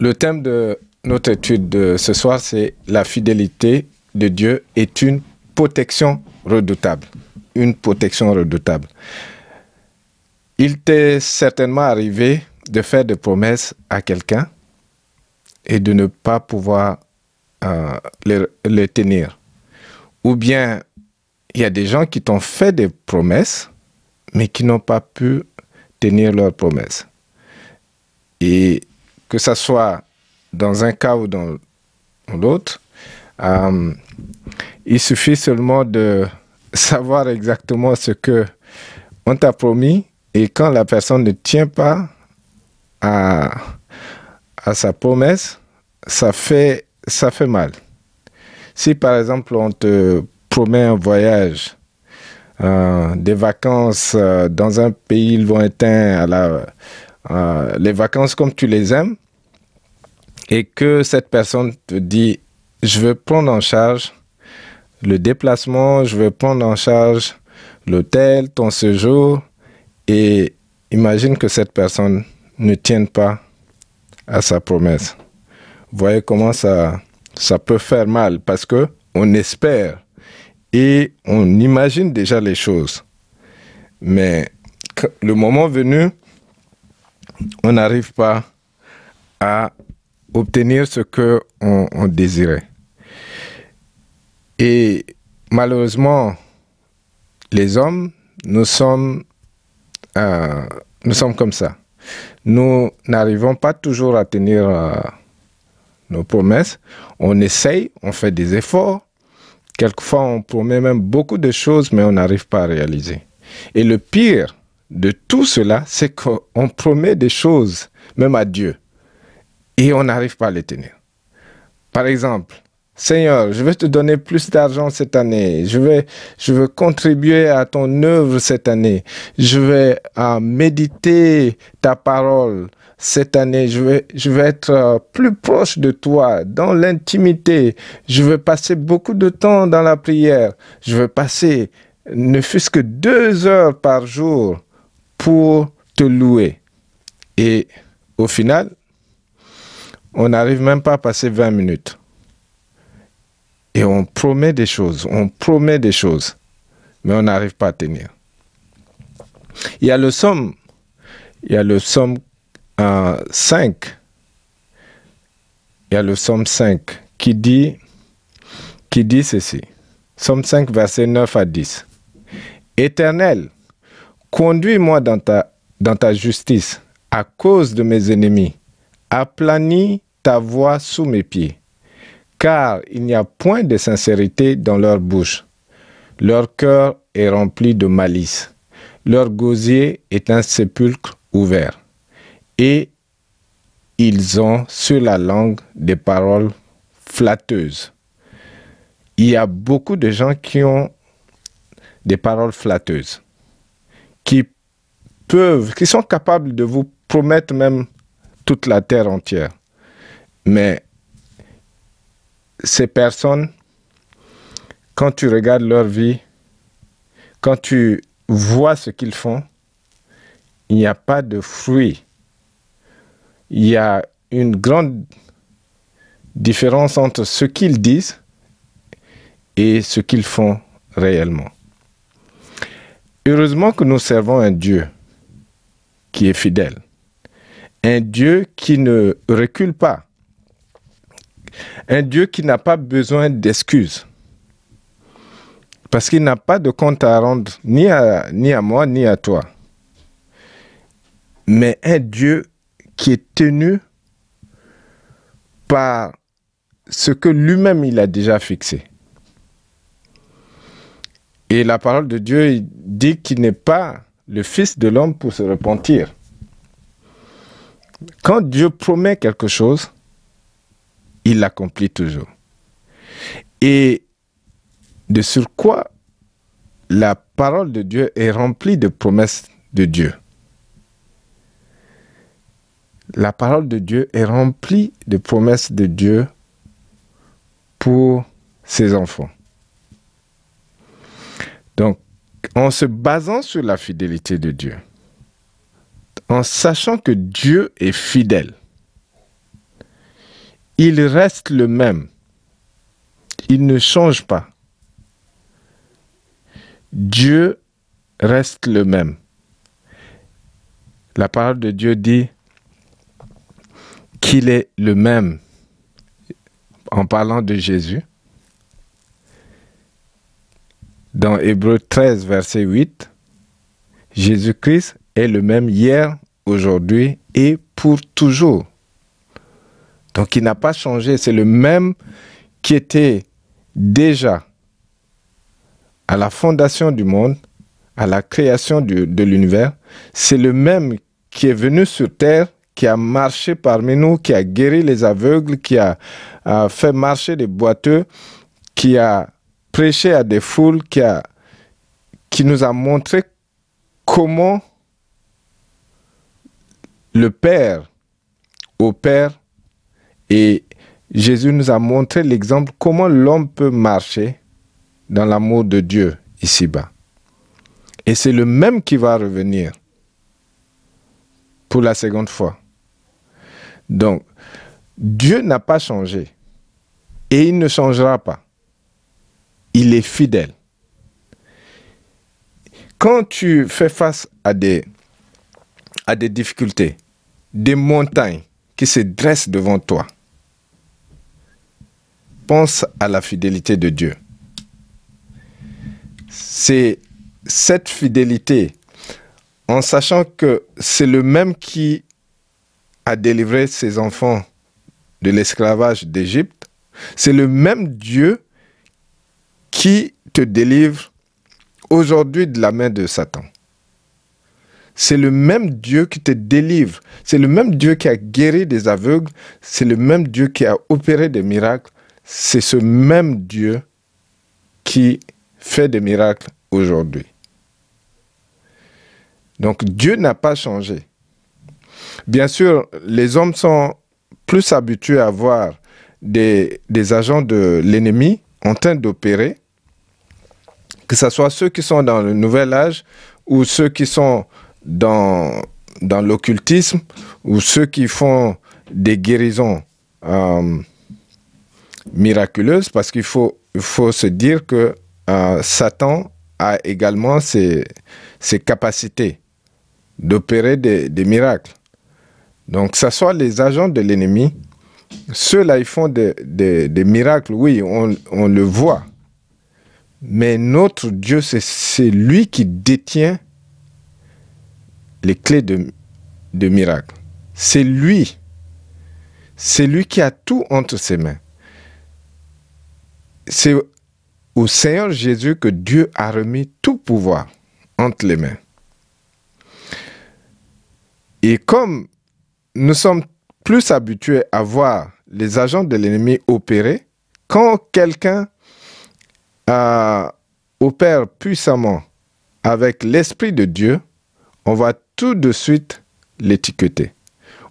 le thème de notre étude de ce soir, c'est la fidélité de Dieu est une protection redoutable. Une protection redoutable. Il t'est certainement arrivé de faire des promesses à quelqu'un et de ne pas pouvoir euh, les, les tenir. Ou bien il y a des gens qui t'ont fait des promesses, mais qui n'ont pas pu tenir leurs promesses. Et que ce soit dans un cas ou dans l'autre, euh, il suffit seulement de savoir exactement ce que on t'a promis et quand la personne ne tient pas à, sa promesse, ça fait, ça fait mal. Si par exemple on te promet un voyage, euh, des vacances euh, dans un pays lointain, à la, euh, les vacances comme tu les aimes, et que cette personne te dit, je veux prendre en charge le déplacement, je veux prendre en charge l'hôtel, ton séjour, et imagine que cette personne ne tienne pas à sa promesse. Vous voyez comment ça, ça peut faire mal parce que on espère et on imagine déjà les choses. Mais le moment venu, on n'arrive pas à obtenir ce que on, désirait. Et malheureusement, les hommes, nous sommes, euh, nous sommes comme ça. Nous n'arrivons pas toujours à tenir euh, nos promesses. On essaye, on fait des efforts. Quelquefois, on promet même beaucoup de choses, mais on n'arrive pas à réaliser. Et le pire de tout cela, c'est qu'on promet des choses, même à Dieu et on n'arrive pas à les tenir. Par exemple, Seigneur, je vais te donner plus d'argent cette année. Je vais, je veux contribuer à ton œuvre cette année. Je vais euh, méditer ta parole cette année. Je vais, je être euh, plus proche de toi, dans l'intimité. Je vais passer beaucoup de temps dans la prière. Je vais passer ne fût-ce que deux heures par jour pour te louer. Et au final, on n'arrive même pas à passer 20 minutes. Et on promet des choses, on promet des choses, mais on n'arrive pas à tenir. Il y a le somme, il y a le somme 5, il y a le somme 5 qui dit, qui dit ceci. Somme 5, verset 9 à 10. Éternel, conduis-moi dans ta, justice à cause de mes ennemis. Aplanis ta voix sous mes pieds, car il n'y a point de sincérité dans leur bouche. Leur cœur est rempli de malice. Leur gosier est un sépulcre ouvert. Et ils ont sur la langue des paroles flatteuses. Il y a beaucoup de gens qui ont des paroles flatteuses, qui peuvent, qui sont capables de vous promettre même toute la terre entière. Mais ces personnes, quand tu regardes leur vie, quand tu vois ce qu'ils font, il n'y a pas de fruits. Il y a une grande différence entre ce qu'ils disent et ce qu'ils font réellement. Heureusement que nous servons un Dieu qui est fidèle, un Dieu qui ne recule pas, un Dieu qui n'a pas besoin d'excuses. Parce qu'il n'a pas de compte à rendre ni à, moi, ni à toi. Mais un Dieu qui est tenu par ce que lui-même il a déjà fixé. Et la parole de Dieu dit qu'il n'est pas le Fils de l'homme pour se repentir. Quand Dieu promet quelque chose, il l'accomplit toujours. Et de sur quoi la parole de Dieu est remplie de promesses de Dieu. La parole de Dieu est remplie de promesses de Dieu pour ses enfants. Donc, en se basant sur la fidélité de Dieu, en sachant que Dieu est fidèle, il reste le même. Il ne change pas. Dieu reste le même. La parole de Dieu dit qu'il est le même en parlant de Jésus. Dans Hébreu 13, verset 8, Jésus-Christ est le même hier, aujourd'hui et pour toujours. Donc il n'a pas changé, c'est le même qui était déjà à la fondation du monde, à la création de l'univers, c'est le même qui est venu sur terre, qui a marché parmi nous, qui a guéri les aveugles, qui a, fait marcher des boiteux, qui a prêché à des foules, qui, qui nous a montré comment le Père opère et Jésus nous a montré l'exemple comment l'homme peut marcher dans l'amour de Dieu ici-bas. Et c'est le même qui va revenir pour la seconde fois. Donc, Dieu n'a pas changé et il ne changera pas. Il est fidèle. Quand tu fais face à des, difficultés, des montagnes qui se dressent devant toi, pense à la fidélité de Dieu. C'est cette fidélité, en sachant que c'est le même qui a délivré ses enfants de l'esclavage d'Égypte, c'est le même Dieu qui te délivre aujourd'hui de la main de Satan. C'est le même Dieu qui te délivre. C'est le même Dieu qui a guéri des aveugles. C'est le même Dieu qui a opéré des miracles. C'est ce même Dieu qui fait des miracles aujourd'hui. Donc Dieu n'a pas changé. Bien sûr, les hommes sont plus habitués à voir des, agents de l'ennemi en train d'opérer, que ce soit ceux qui sont dans le nouvel âge ou ceux qui sont dans, dans l'occultisme ou ceux qui font des guérisons euh, miraculeuses, parce qu'il faut, faut se dire que euh, Satan a également ses, ses capacités d'opérer des, des, miracles. Donc, que ce soit les agents de l'ennemi, ceux-là, ils font des, des, des, miracles, oui, on, on le voit. Mais notre Dieu, c'est lui qui détient les clés de, de miracles. C'est lui. C'est lui qui a tout entre ses mains. C'est au Seigneur Jésus que Dieu a remis tout pouvoir entre les mains. Et comme nous sommes plus habitués à voir les agents de l'ennemi opérer, quand quelqu'un opère puissamment avec l'Esprit de Dieu, on va tout de suite l'étiqueter.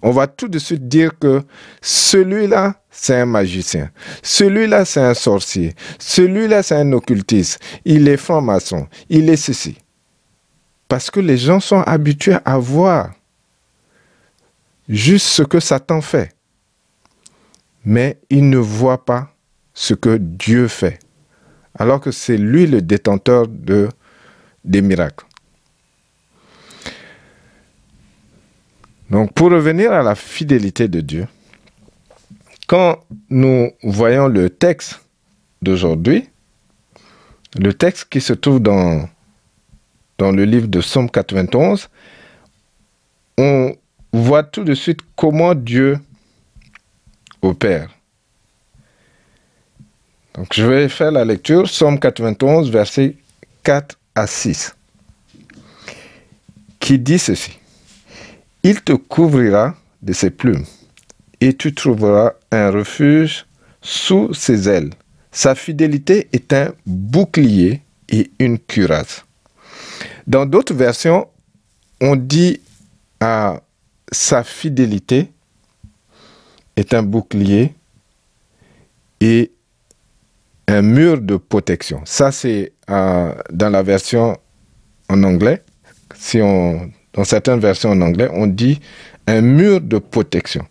On va tout de suite dire que celui-là, c'est un magicien. Celui-là, c'est un sorcier. Celui-là, c'est un occultiste. Il est franc-maçon. Il est ceci. Parce que les gens sont habitués à voir juste ce que Satan fait. Mais ils ne voient pas ce que Dieu fait. Alors que c'est lui le détenteur de, des miracles. Donc pour revenir à la fidélité de Dieu, quand nous voyons le texte d'aujourd'hui, le texte qui se trouve dans, dans le livre de Somme 91, on voit tout de suite comment Dieu opère. Donc je vais faire la lecture, Somme 91, versets 4 à 6, qui dit ceci. Il te couvrira de ses plumes, et tu trouveras un refuge sous ses ailes. Sa fidélité est un bouclier et une cuirasse. Dans d'autres versions, on dit à sa fidélité est un bouclier et un mur de protection. Ça, c'est euh, dans la version en anglais. Si on dans certaines versions en anglais, on dit un mur de protection.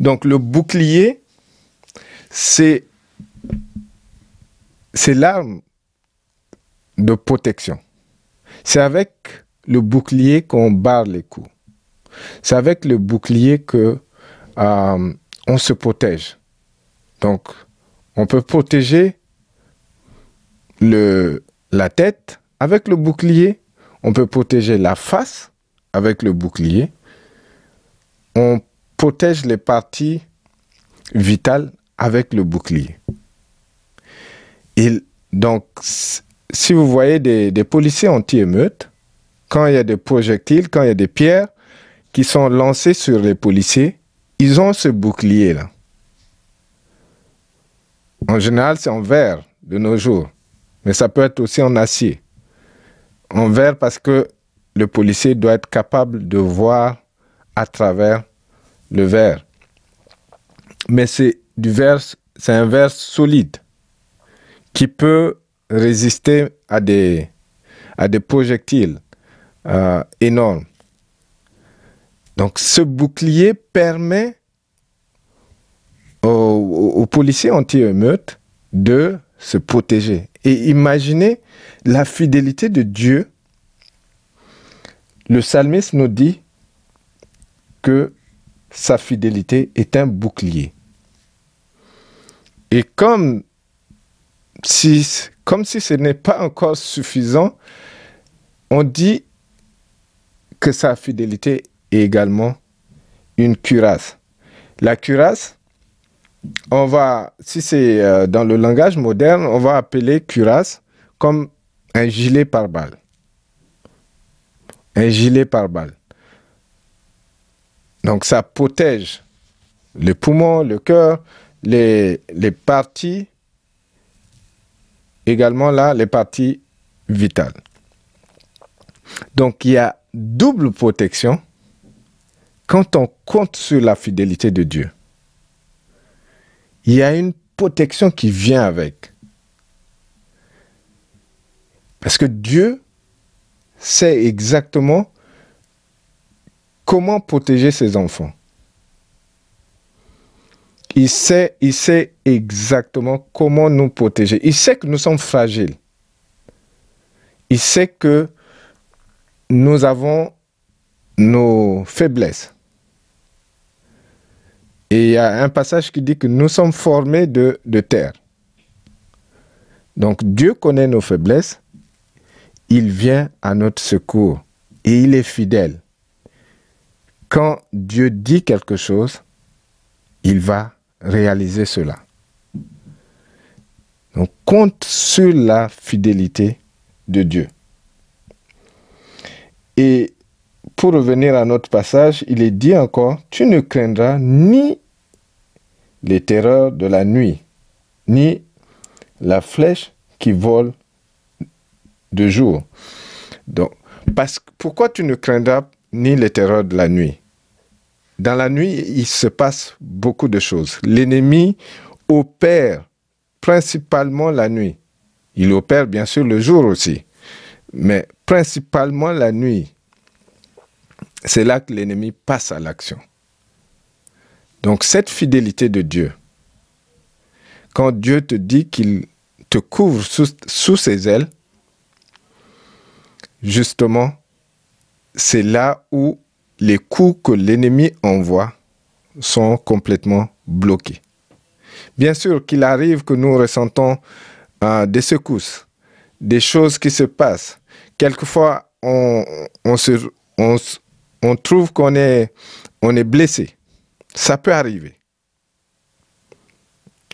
Donc le bouclier, c'est l'arme de protection. C'est avec le bouclier qu'on barre les coups. C'est avec le bouclier que euh, on se protège. Donc, on peut protéger la tête avec le bouclier. On peut protéger la face avec le bouclier. On protège les parties vitales avec le bouclier. Et donc, si vous voyez des, des policiers anti-émeutes, quand il y a des projectiles, quand il y a des pierres qui sont lancées sur les policiers, ils ont ce bouclier-là. En général, c'est en verre de nos jours, mais ça peut être aussi en acier. En verre parce que le policier doit être capable de voir à travers le verre. Mais c'est du verre, c'est un verre solide qui peut résister à des, à des projectiles euh, énormes. Donc ce bouclier permet aux, policiers anti-émeutes de se protéger. Et imaginez la fidélité de Dieu. Le psalmiste nous dit que sa fidélité est un bouclier. Et comme si, comme si ce n'est pas encore suffisant, on dit que sa fidélité est également une cuirasse. La cuirasse, on va, si c'est euh, dans le langage moderne, on va appeler cuirasse comme un gilet par balle. Un gilet par balle. Donc ça protège le poumon, le cœur, les, les parties, également là, les parties vitales. Donc il y a double protection quand on compte sur la fidélité de Dieu. Il y a une protection qui vient avec. Parce que Dieu sait exactement comment protéger ses enfants. Il sait, exactement comment nous protéger. Il sait que nous sommes fragiles. Il sait que nous avons nos faiblesses. Et il y a un passage qui dit que nous sommes formés de, terre. Donc Dieu connaît nos faiblesses, il vient à notre secours et il est fidèle. Quand Dieu dit quelque chose, il va réaliser cela. Donc compte sur la fidélité de Dieu. Et pour revenir à notre passage, il est dit encore, tu ne craindras ni les terreurs de la nuit, ni la flèche qui vole de jour. Donc, parce, pourquoi tu ne craindras ni les terreurs de la nuit? Dans la nuit, il se passe beaucoup de choses. L'ennemi opère principalement la nuit. Il opère bien sûr le jour aussi, mais principalement la nuit. C'est là que l'ennemi passe à l'action. Donc cette fidélité de Dieu, quand Dieu te dit qu'il te couvre sous, ses ailes, justement, c'est là où les coups que l'ennemi envoie sont complètement bloqués. Bien sûr qu'il arrive que nous ressentons euh, des secousses, des choses qui se passent. Quelquefois, on, trouve qu'on est, on est blessé. Ça peut arriver.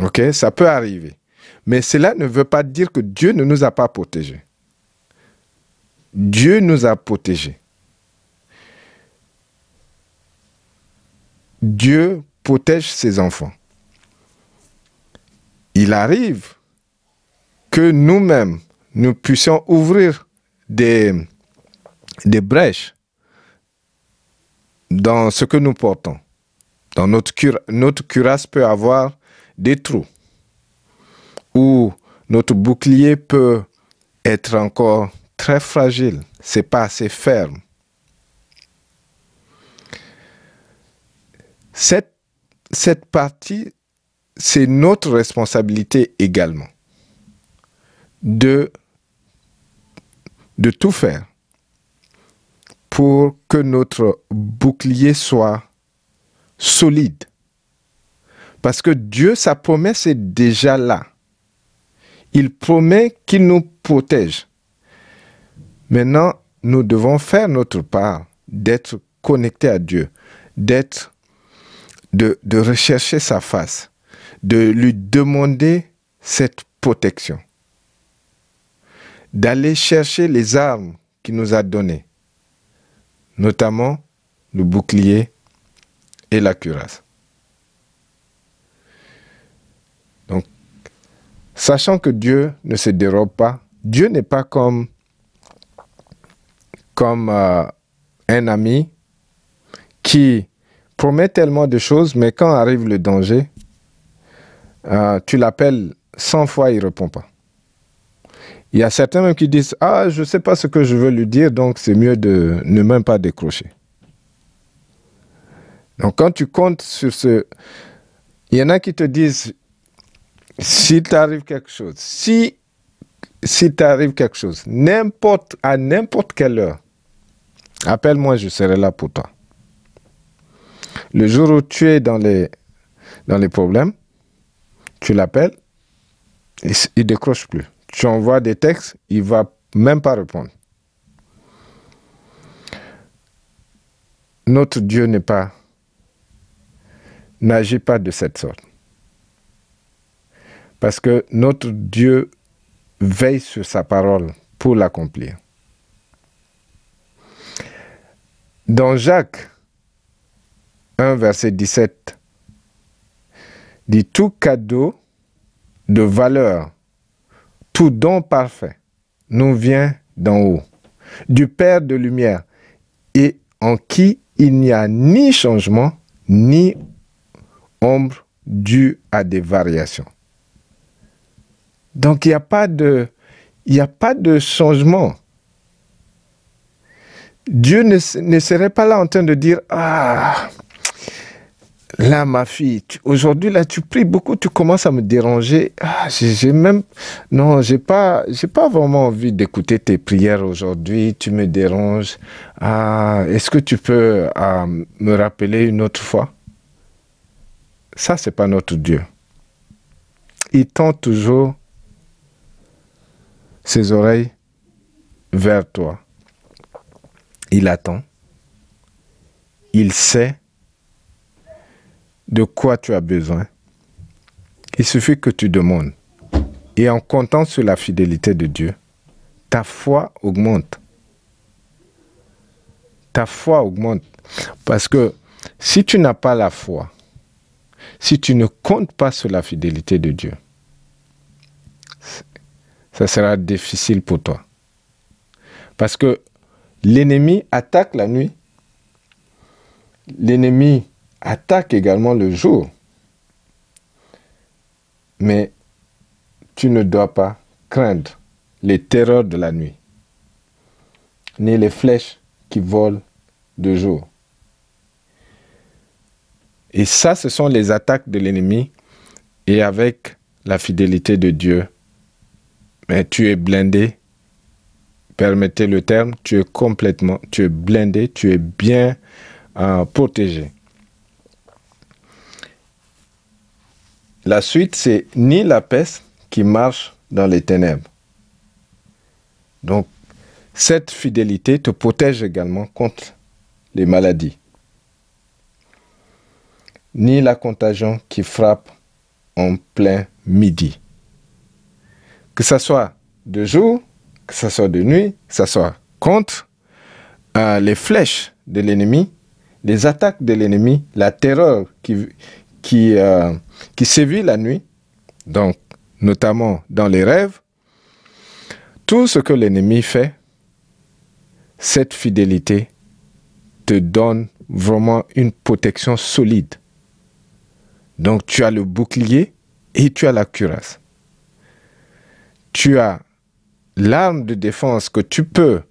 OK? Ça peut arriver. Mais cela ne veut pas dire que Dieu ne nous a pas protégés. Dieu nous a protégés. Dieu protège ses enfants. Il arrive que nous-mêmes, nous puissions ouvrir des, des brèches dans ce que nous portons. Notre, notre cuirasse peut avoir des trous ou notre bouclier peut être encore très fragile, c'est pas assez ferme. Cette cette partie, c'est notre responsabilité également de, de tout faire pour que notre bouclier soit solide. Parce que Dieu, sa promesse est déjà là. Il promet qu'il nous protège. Maintenant, nous devons faire notre part d'être connectés à Dieu, d'être, de, de rechercher sa face, de lui demander cette protection, d'aller chercher les armes qu'il nous a données, notamment le bouclier et la cuirasse. Donc, sachant que Dieu ne se dérobe pas, Dieu n'est pas comme, comme euh, un ami qui promet tellement de choses, mais quand arrive le danger, euh, tu l'appelles 100 fois, il ne répond pas. Il y a certains même qui disent Ah, je ne sais pas ce que je veux lui dire, donc c'est mieux de ne même pas décrocher. Donc quand tu comptes sur ce... Il y en a qui te disent S'il t'arrive quelque chose, si, si t'arrive quelque chose, n'importe, à n'importe quelle heure, appelle-moi, je serai là pour toi. Le jour où tu es dans les, dans les problèmes, tu l'appelles, il ne décroche plus. Tu envoies des textes, il ne va même pas répondre. Notre Dieu n'est pas, n'agit pas de cette sorte. Parce que notre Dieu veille sur sa parole pour l'accomplir. Dans Jacques 1, verset 17, dit tout cadeau de valeur tout don parfait nous vient d'en haut, du Père de lumière, et en qui il n'y a ni changement, ni ombre due à des variations. Donc il n'y a pas de, a pas de changement. Dieu ne, serait pas là en train de dire, ah, Là, ma fille, aujourd'hui, là, tu pries beaucoup, tu commences à me déranger. Ah, j'ai même, non, j'ai pas, j'ai pas vraiment envie d'écouter tes prières aujourd'hui. Tu me déranges. Ah, est-ce que tu peux euh, me rappeler une autre fois? Ça, c'est pas notre Dieu. Il tend toujours ses oreilles vers toi. Il attend. Il sait de quoi tu as besoin. Il suffit que tu demandes. Et en comptant sur la fidélité de Dieu, ta foi augmente. Ta foi augmente. Parce que si tu n'as pas la foi, si tu ne comptes pas sur la fidélité de Dieu, ça sera difficile pour toi. Parce que l'ennemi attaque la nuit. L'ennemi attaque également le jour. Mais tu ne dois pas craindre les terreurs de la nuit, ni les flèches qui volent de jour. Et ça, ce sont les attaques de l'ennemi. Et avec la fidélité de Dieu, mais tu es blindé. Permettez le terme, tu es complètement, tu es blindé, tu es bien euh, protégé. La suite, c'est ni la peste qui marche dans les ténèbres. Donc, cette fidélité te protège également contre les maladies. Ni la contagion qui frappe en plein midi. Que ce soit de jour, que ce soit de nuit, que ce soit contre euh, les flèches de l'ennemi, les attaques de l'ennemi, la terreur qui, euh, qui sévit la nuit, donc notamment dans les rêves, tout ce que l'ennemi fait, cette fidélité te donne vraiment une protection solide. Donc tu as le bouclier et tu as la cuirasse. Tu as l'arme de défense que tu peux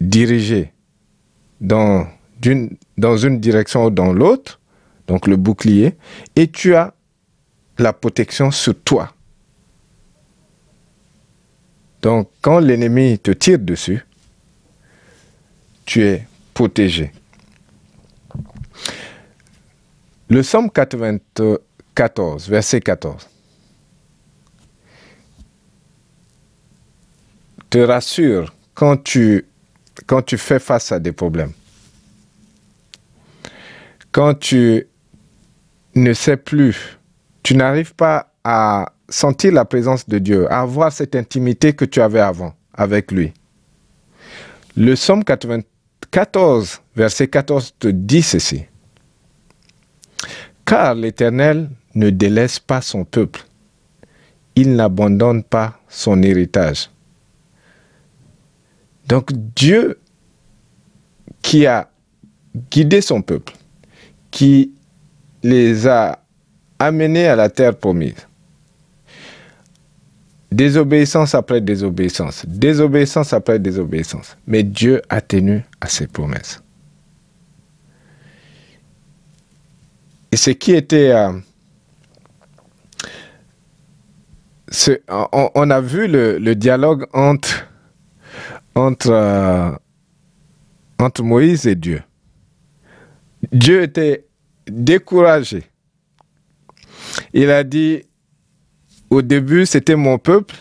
diriger dans, dans une direction ou dans l'autre donc le bouclier, et tu as la protection sur toi. Donc quand l'ennemi te tire dessus, tu es protégé. Le Somme 94, verset 14. te rassure quand tu, quand tu fais face à des problèmes. Quand tu ne sais plus, tu n'arrives pas à sentir la présence de Dieu, à avoir cette intimité que tu avais avant avec lui. Le psaume 94, verset 14 te dit ceci. Car l'Éternel ne délaisse pas son peuple, il n'abandonne pas son héritage. Donc Dieu qui a guidé son peuple, qui les a amenés à la terre promise, désobéissance après désobéissance, désobéissance après désobéissance, mais Dieu a tenu à ses promesses. Ce qui était... Euh, on, a vu le dialogue euh, entre Moïse et Dieu. Dieu était découragé. Il a dit, au début, c'était mon peuple,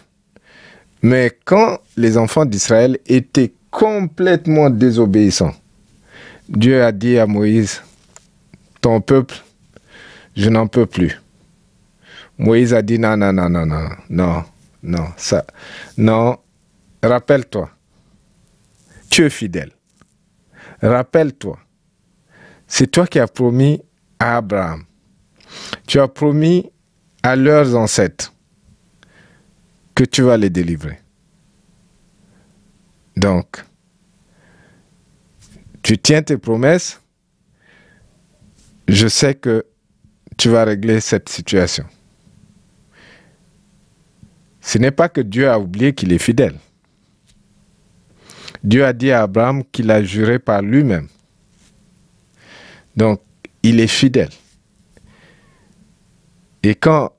mais quand les enfants d'Israël étaient complètement désobéissants, Dieu a dit à Moïse, ton peuple, je n'en peux plus. Moïse a dit, non, non, non, non, non, non, non, ça, non, rappelle-toi, tu es fidèle. Rappelle-toi, c'est toi qui as promis à Abraham, tu as promis à leurs ancêtres que tu vas les délivrer. Donc, tu tiens tes promesses, je sais que tu vas régler cette situation. Ce n'est pas que Dieu a oublié qu'il est fidèle. Dieu a dit à Abraham qu'il a juré par lui-même. Donc, il est fidèle. Et quand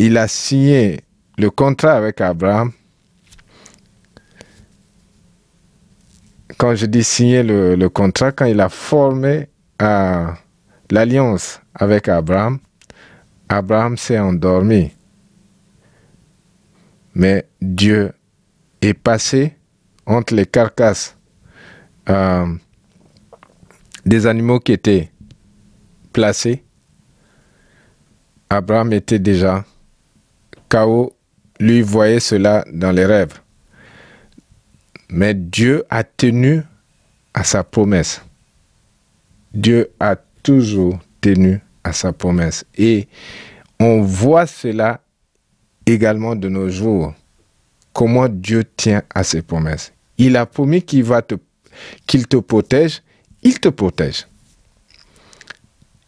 il a signé le contrat avec Abraham, quand je dis signer le, contrat, quand il a formé euh, l'alliance avec Abraham, Abraham s'est endormi. Mais Dieu est passé entre les carcasses euh, des animaux qui étaient placés, Abraham était déjà KO, lui voyait cela dans les rêves. Mais Dieu a tenu à sa promesse. Dieu a toujours tenu à sa promesse. Et on voit cela également de nos jours, comment Dieu tient à ses promesses. Il a promis qu'il va te, qu'il te protège, il te protège.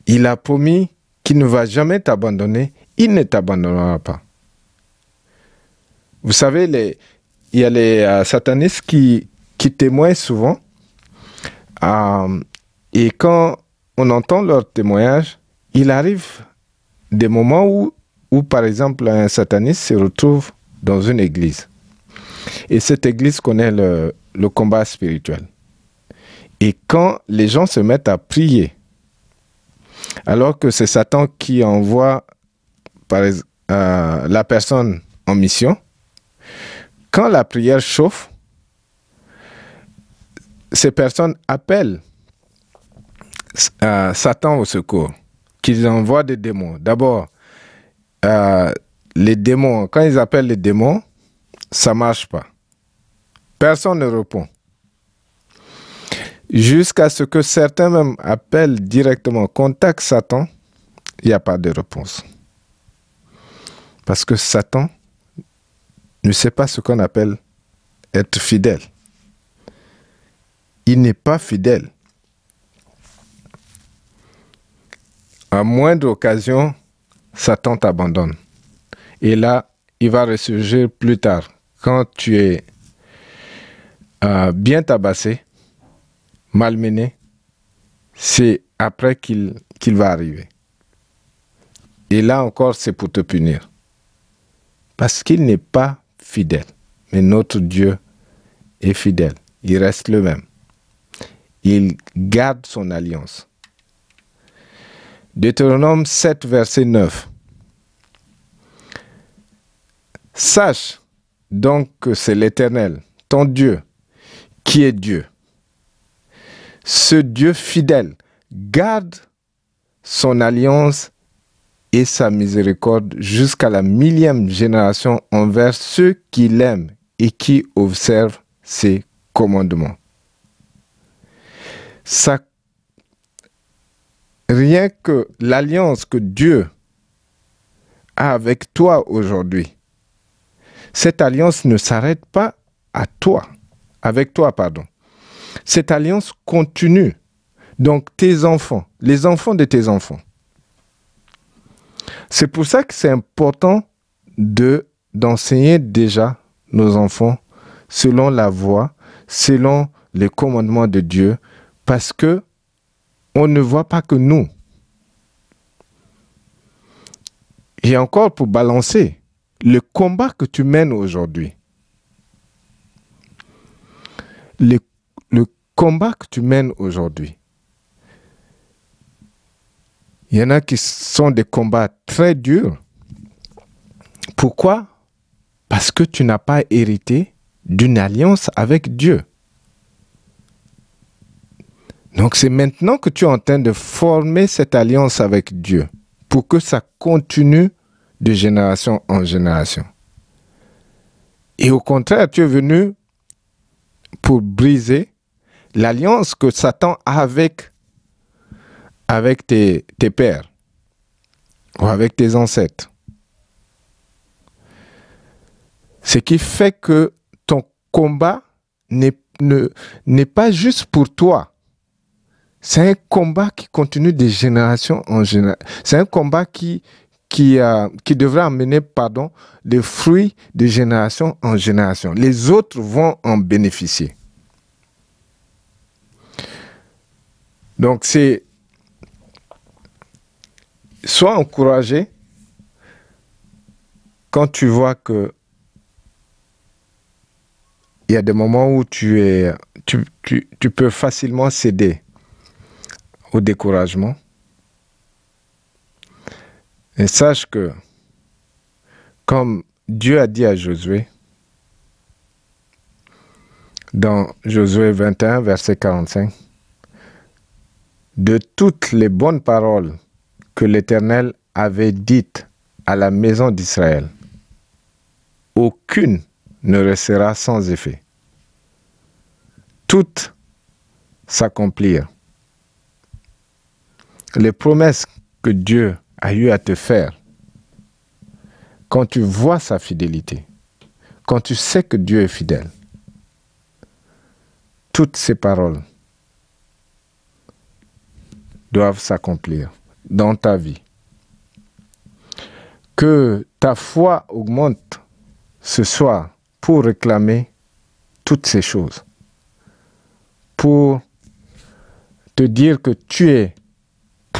Il a promis qu'il ne va jamais t'abandonner, il ne t'abandonnera pas. Vous savez, les, il y a les euh, satanistes qui, qui témoignent souvent. Euh, et quand on entend leur témoignage, il arrive des moments où, par exemple, un sataniste se retrouve dans une église. Et cette église connaît le, combat spirituel. Et quand les gens se mettent à prier, alors que c'est Satan qui envoie euh, la personne en mission, quand la prière chauffe, ces personnes appellent euh, Satan au secours, qu'ils envoient des démons. D'abord, euh, les démons, quand ils appellent les démons, ça marche pas. Personne ne répond. Jusqu'à ce que certains même appellent directement, contactent Satan, il n'y a pas de réponse. Parce que Satan ne sait pas ce qu'on appelle être fidèle. Il n'est pas fidèle. À moindre occasion, Satan t'abandonne. Et là, il va ressurgir plus tard quand tu es euh, bien tabassé, malmené, c'est après qu'il qu'il va arriver. Et là encore, c'est pour te punir. Parce qu'il n'est pas fidèle. Mais notre Dieu est fidèle. Il reste le même. Il garde son alliance. Deutéronome 7, verset 9. Sache donc que c'est l'Éternel, ton Dieu, qui est Dieu. Ce Dieu fidèle garde son alliance et sa miséricorde jusqu'à la millième génération envers ceux qui l'aiment et qui observent ses commandements. Ça, rien que l'alliance que Dieu a avec toi aujourd'hui, cette alliance ne s'arrête pas à toi, avec toi, pardon. Cette alliance continue. Donc tes enfants, les enfants de tes enfants. C'est pour ça que c'est important de d'enseigner déjà nos enfants selon la voie, selon les commandements de Dieu, parce que on ne voit pas que nous. Et encore pour balancer, le combat que tu mènes aujourd'hui, le, combat que tu mènes aujourd'hui, il y en a qui sont des combats très durs. Pourquoi? Parce que tu n'as pas hérité d'une alliance avec Dieu. Donc c'est maintenant que tu es en train de former cette alliance avec Dieu pour que ça continue de génération en génération. Et au contraire, tu es venu pour briser l'alliance que Satan a avec, tes, tes pères ou avec tes ancêtres. Ce qui fait que ton combat n'est pas juste pour toi. C'est un combat qui continue de génération en génération. C'est un combat qui, qui, qui devrait amener pardon, des fruits de génération en génération. Les autres vont en bénéficier. Donc c'est sois encouragé quand tu vois que il y a des moments où tu es tu, tu, tu peux facilement céder au découragement et sache que, comme Dieu a dit à Josué, dans Josué 21, verset 45, de toutes les bonnes paroles que l'Éternel avait dites à la maison d'Israël, aucune ne restera sans effet. Toutes s'accomplirent. Les promesses que Dieu a eu à te faire, quand tu vois sa fidélité, quand tu sais que Dieu est fidèle, toutes ces paroles doivent s'accomplir dans ta vie. Que ta foi augmente ce soir pour réclamer toutes ces choses, pour te dire que tu es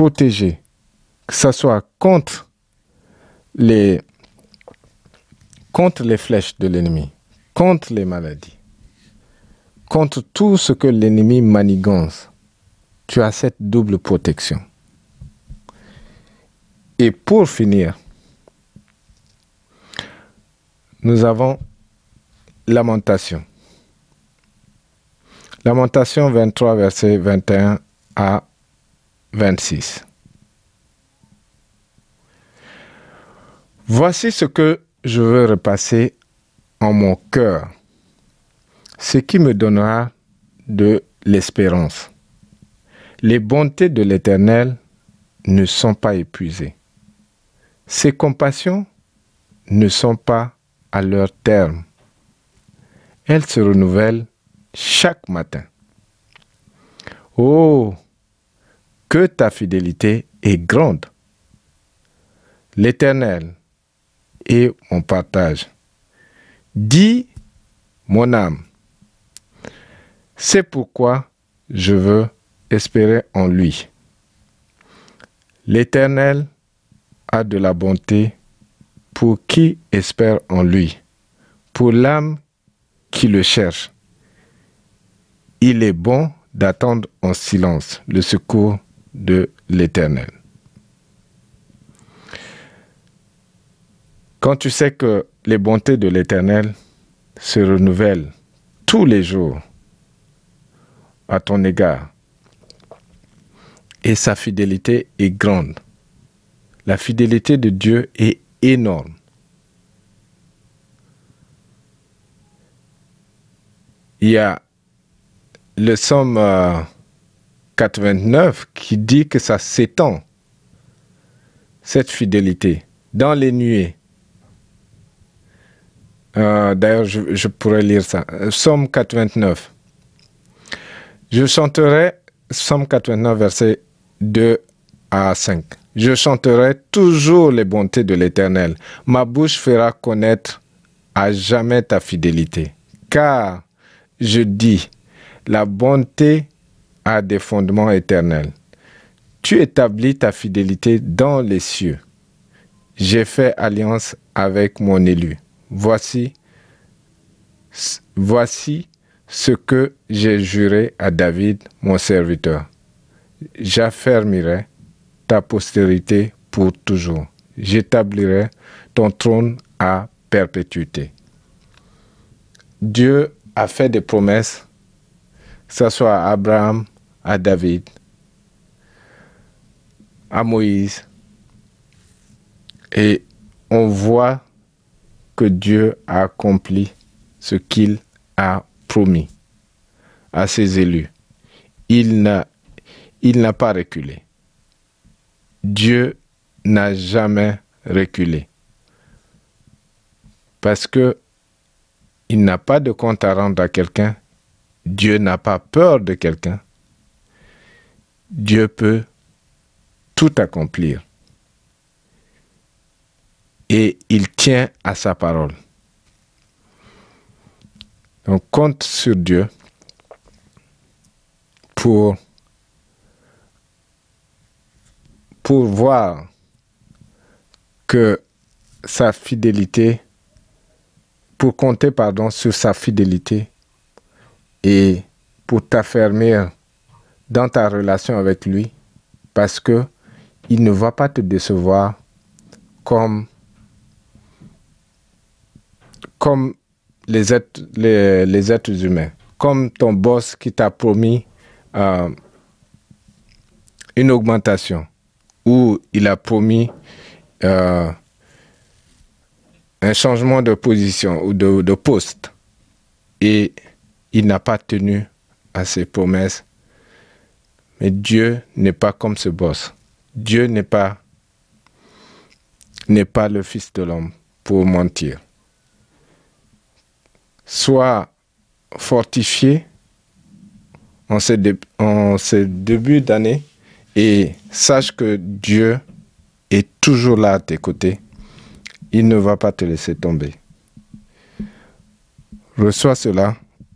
protégé, que ce soit contre les, contre les flèches de l'ennemi, contre les maladies, contre tout ce que l'ennemi manigance, tu as cette double protection. Et pour finir, nous avons lamentation. Lamentation 23, verset 21 à 26. Voici ce que je veux repasser en mon cœur, ce qui me donnera de l'espérance. Les bontés de l'Éternel ne sont pas épuisées. Ses compassions ne sont pas à leur terme. Elles se renouvellent chaque matin. Oh, que ta fidélité est grande. L'Éternel et mon partage. Dis, mon âme, c'est pourquoi je veux espérer en lui. L'Éternel a de la bonté pour qui espère en lui, pour l'âme qui le cherche. Il est bon d'attendre en silence le secours de l'Éternel. Quand tu sais que les bontés de l'Éternel se renouvellent tous les jours à ton égard et sa fidélité est grande, la fidélité de Dieu est énorme. Il y a le somme 89 qui dit que ça s'étend, cette fidélité, dans les nuées. Euh, d'ailleurs, je, pourrais lire ça. Somme 89. Je chanterai, Somme 89, verset 2 à 5. Je chanterai toujours les bontés de l'Éternel. Ma bouche fera connaître à jamais ta fidélité. Car je dis, la bonté a des fondements éternels. Tu établis ta fidélité dans les cieux. J'ai fait alliance avec mon élu. Voici, voici ce que j'ai juré à David, mon serviteur. J'affermirai ta postérité pour toujours. J'établirai ton trône à perpétuité. Dieu a fait des promesses, ce soit à Abraham, à David, à Moïse, et on voit que Dieu a accompli ce qu'il a promis à ses élus. Il n'a, il n'a pas reculé. Dieu n'a jamais reculé. Parce que il n'a pas de compte à rendre à quelqu'un. Dieu n'a pas peur de quelqu'un. Dieu peut tout accomplir et il tient à sa parole. Donc compte sur Dieu pour, pour voir que sa fidélité, pour compter pardon, sur sa fidélité et pour t'affermir dans ta relation avec lui parce que il ne va pas te décevoir comme comme les êtres, les, êtres humains, comme ton boss qui t'a promis euh, une augmentation ou il a promis euh, un changement de position ou de, de poste. Et il n'a pas tenu à ses promesses. Mais Dieu n'est pas comme ce boss. Dieu n'est pas le fils de l'homme pour mentir soit fortifié en ces, en ces débuts d'année et sache que Dieu est toujours là à tes côtés. Il ne va pas te laisser tomber. Reçois cela